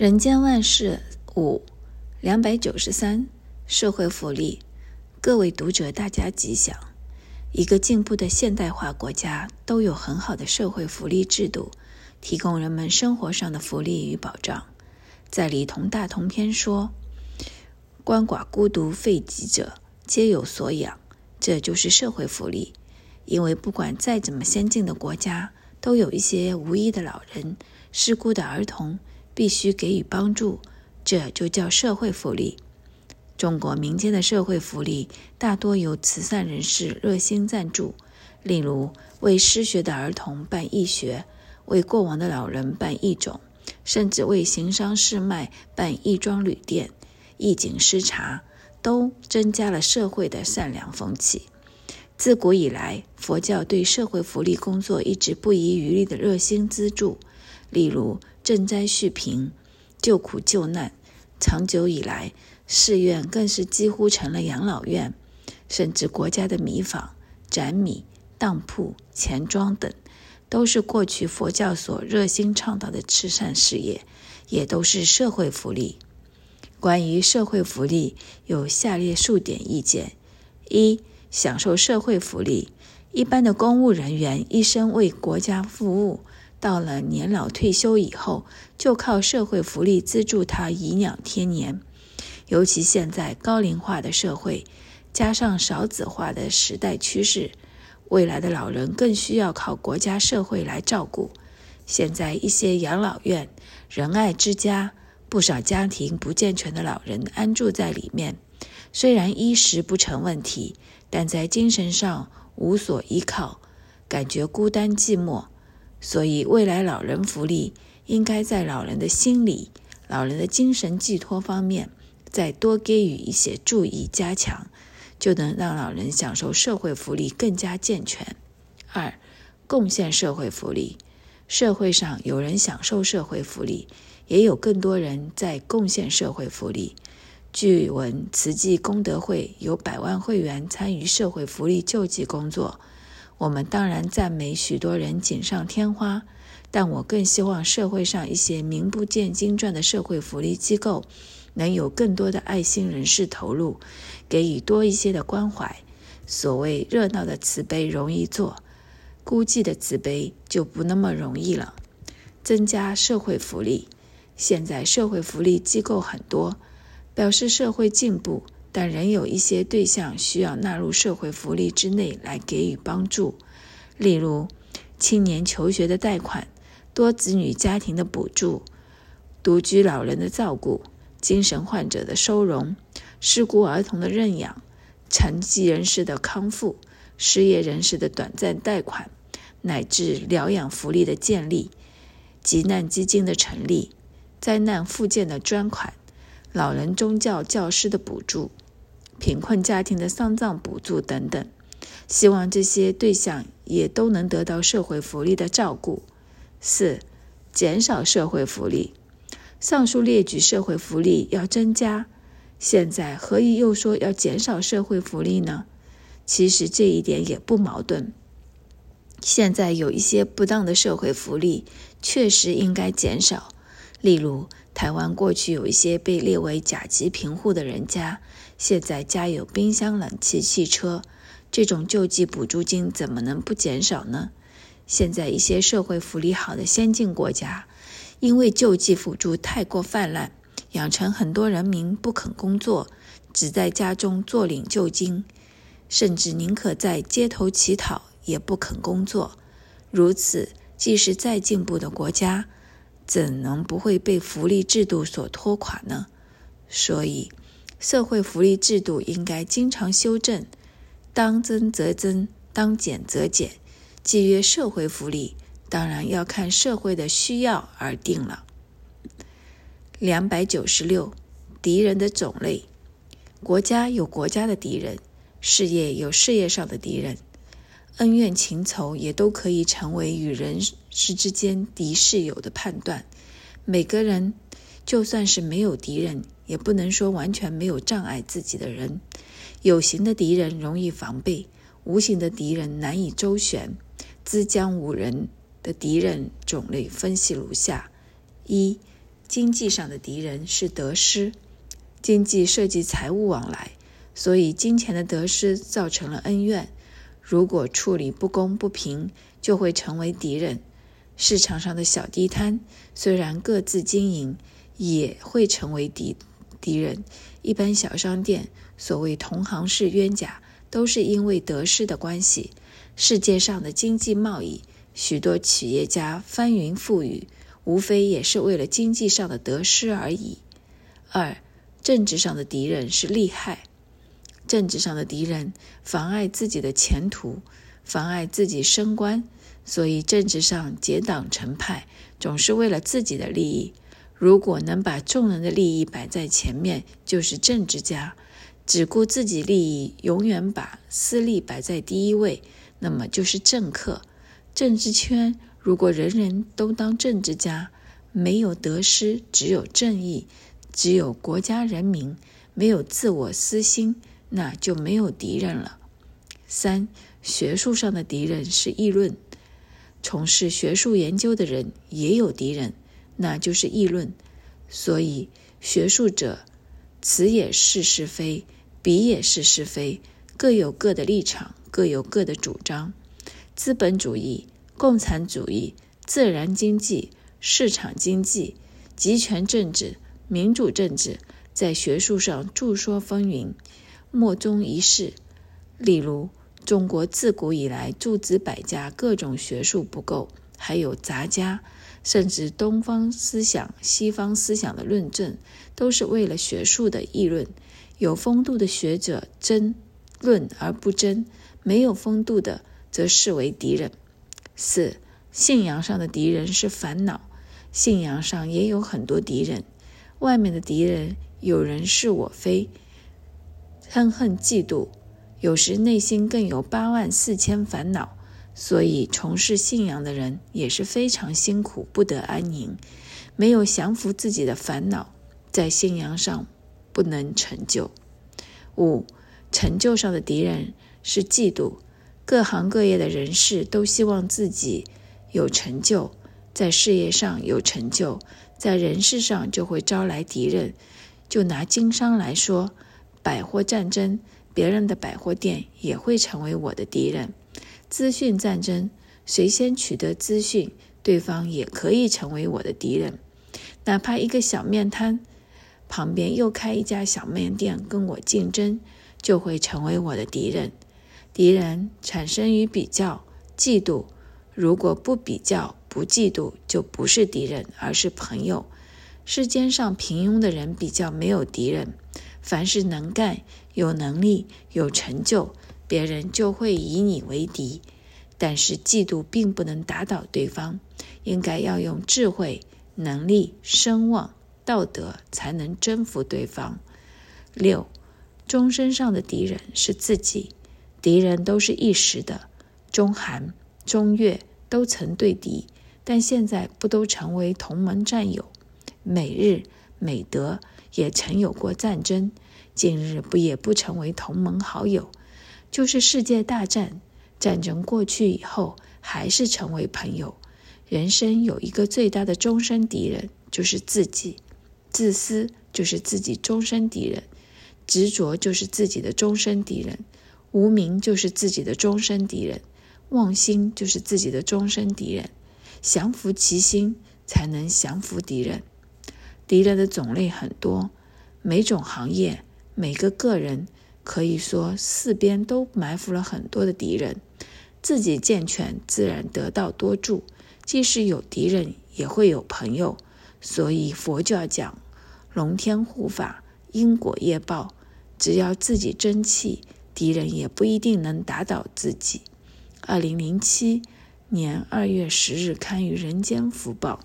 人间万事五两百九十三，社会福利。各位读者，大家吉祥。一个进步的现代化国家都有很好的社会福利制度，提供人们生活上的福利与保障。在《李同大同篇》说：“鳏寡孤独废疾者，皆有所养。”这就是社会福利。因为不管再怎么先进的国家，都有一些无依的老人、失孤的儿童，必须给予帮助。这就叫社会福利。中国民间的社会福利大多由慈善人士热心赞助，例如为失学的儿童办义学，为过往的老人办义冢，甚至为行商市卖办义庄旅店、义景诗茶，都增加了社会的善良风气。自古以来，佛教对社会福利工作一直不遗余力的热心资助，例如赈灾续贫、救苦救难。长久以来，寺院更是几乎成了养老院，甚至国家的米坊、展米、当铺、钱庄等，都是过去佛教所热心倡导的慈善事业，也都是社会福利。关于社会福利，有下列数点意见：一、享受社会福利，一般的公务人员一生为国家服务。到了年老退休以后，就靠社会福利资助他颐养天年。尤其现在高龄化的社会，加上少子化的时代趋势，未来的老人更需要靠国家社会来照顾。现在一些养老院、仁爱之家，不少家庭不健全的老人安住在里面，虽然衣食不成问题，但在精神上无所依靠，感觉孤单寂寞。所以，未来老人福利应该在老人的心理、老人的精神寄托方面再多给予一些注意加强，就能让老人享受社会福利更加健全。二、贡献社会福利，社会上有人享受社会福利，也有更多人在贡献社会福利。据闻，慈济功德会有百万会员参与社会福利救济工作。我们当然赞美许多人锦上添花，但我更希望社会上一些名不见经传的社会福利机构，能有更多的爱心人士投入，给予多一些的关怀。所谓热闹的慈悲容易做，孤寂的慈悲就不那么容易了。增加社会福利，现在社会福利机构很多，表示社会进步。但仍有一些对象需要纳入社会福利之内来给予帮助，例如青年求学的贷款、多子女家庭的补助、独居老人的照顾、精神患者的收容、失孤儿童的认养、残疾人士的康复、失业人士的短暂贷款，乃至疗养福利的建立、急难基金的成立、灾难复建的专款、老人宗教教师的补助。贫困家庭的丧葬补助等等，希望这些对象也都能得到社会福利的照顾。四、减少社会福利。上述列举社会福利要增加，现在何以又说要减少社会福利呢？其实这一点也不矛盾。现在有一些不当的社会福利，确实应该减少。例如，台湾过去有一些被列为甲级贫户的人家，现在家有冰箱、冷气、汽车，这种救济补助金怎么能不减少呢？现在一些社会福利好的先进国家，因为救济补助太过泛滥，养成很多人民不肯工作，只在家中坐领救金，甚至宁可在街头乞讨也不肯工作。如此，即使再进步的国家，怎能不会被福利制度所拖垮呢？所以，社会福利制度应该经常修正，当增则增，当减则减。既曰社会福利，当然要看社会的需要而定了。两百九十六，敌人的种类，国家有国家的敌人，事业有事业上的敌人。恩怨情仇也都可以成为与人是之间敌是友的判断。每个人就算是没有敌人，也不能说完全没有障碍自己的人。有形的敌人容易防备，无形的敌人难以周旋。资江五人的敌人种类分析如下：一、经济上的敌人是得失。经济涉及财务往来，所以金钱的得失造成了恩怨。如果处理不公不平，就会成为敌人。市场上的小地摊虽然各自经营，也会成为敌敌人。一般小商店，所谓同行是冤家，都是因为得失的关系。世界上的经济贸易，许多企业家翻云覆雨，无非也是为了经济上的得失而已。二，政治上的敌人是利害，政治上的敌人妨碍自己的前途，妨碍自己升官。所以，政治上结党成派，总是为了自己的利益。如果能把众人的利益摆在前面，就是政治家；只顾自己利益，永远把私利摆在第一位，那么就是政客。政治圈如果人人都当政治家，没有得失，只有正义，只有国家人民，没有自我私心，那就没有敌人了。三，学术上的敌人是议论。从事学术研究的人也有敌人，那就是议论。所以学术者，此也是是非，彼也是是非，各有各的立场，各有各的主张。资本主义、共产主义、自然经济、市场经济、集权政治、民主政治，在学术上众说纷纭，莫衷一是。例如。中国自古以来诸子百家，各种学术不够，还有杂家，甚至东方思想、西方思想的论证，都是为了学术的议论。有风度的学者争论而不争，没有风度的则视为敌人。四、信仰上的敌人是烦恼，信仰上也有很多敌人。外面的敌人有人是我非，恨恨嫉妒。有时内心更有八万四千烦恼，所以从事信仰的人也是非常辛苦，不得安宁。没有降服自己的烦恼，在信仰上不能成就。五、成就上的敌人是嫉妒。各行各业的人士都希望自己有成就，在事业上有成就，在人事上就会招来敌人。就拿经商来说，百货战争。别人的百货店也会成为我的敌人。资讯战争，谁先取得资讯，对方也可以成为我的敌人。哪怕一个小面摊旁边又开一家小面店跟我竞争，就会成为我的敌人。敌人产生于比较、嫉妒。如果不比较、不嫉妒，就不是敌人，而是朋友。世间上平庸的人比较没有敌人。凡是能干、有能力、有成就，别人就会以你为敌。但是嫉妒并不能打倒对方，应该要用智慧、能力、声望、道德才能征服对方。六，终身上的敌人是自己，敌人都是一时的。中韩、中越都曾对敌，但现在不都成为同盟战友？美日、美德。也曾有过战争，今日不也不成为同盟好友？就是世界大战，战争过去以后，还是成为朋友。人生有一个最大的终身敌人，就是自己。自私就是自己终身敌人，执着就是自己的终身敌人，无明就是自己的终身敌人，妄心就是自己的终身敌人。降服其心，才能降服敌人。敌人的种类很多，每种行业、每个个人，可以说四边都埋伏了很多的敌人。自己健全，自然得道多助。即使有敌人，也会有朋友。所以佛教讲龙天护法、因果业报，只要自己争气，敌人也不一定能打倒自己。二零零七年二月十日刊于《人间福报》。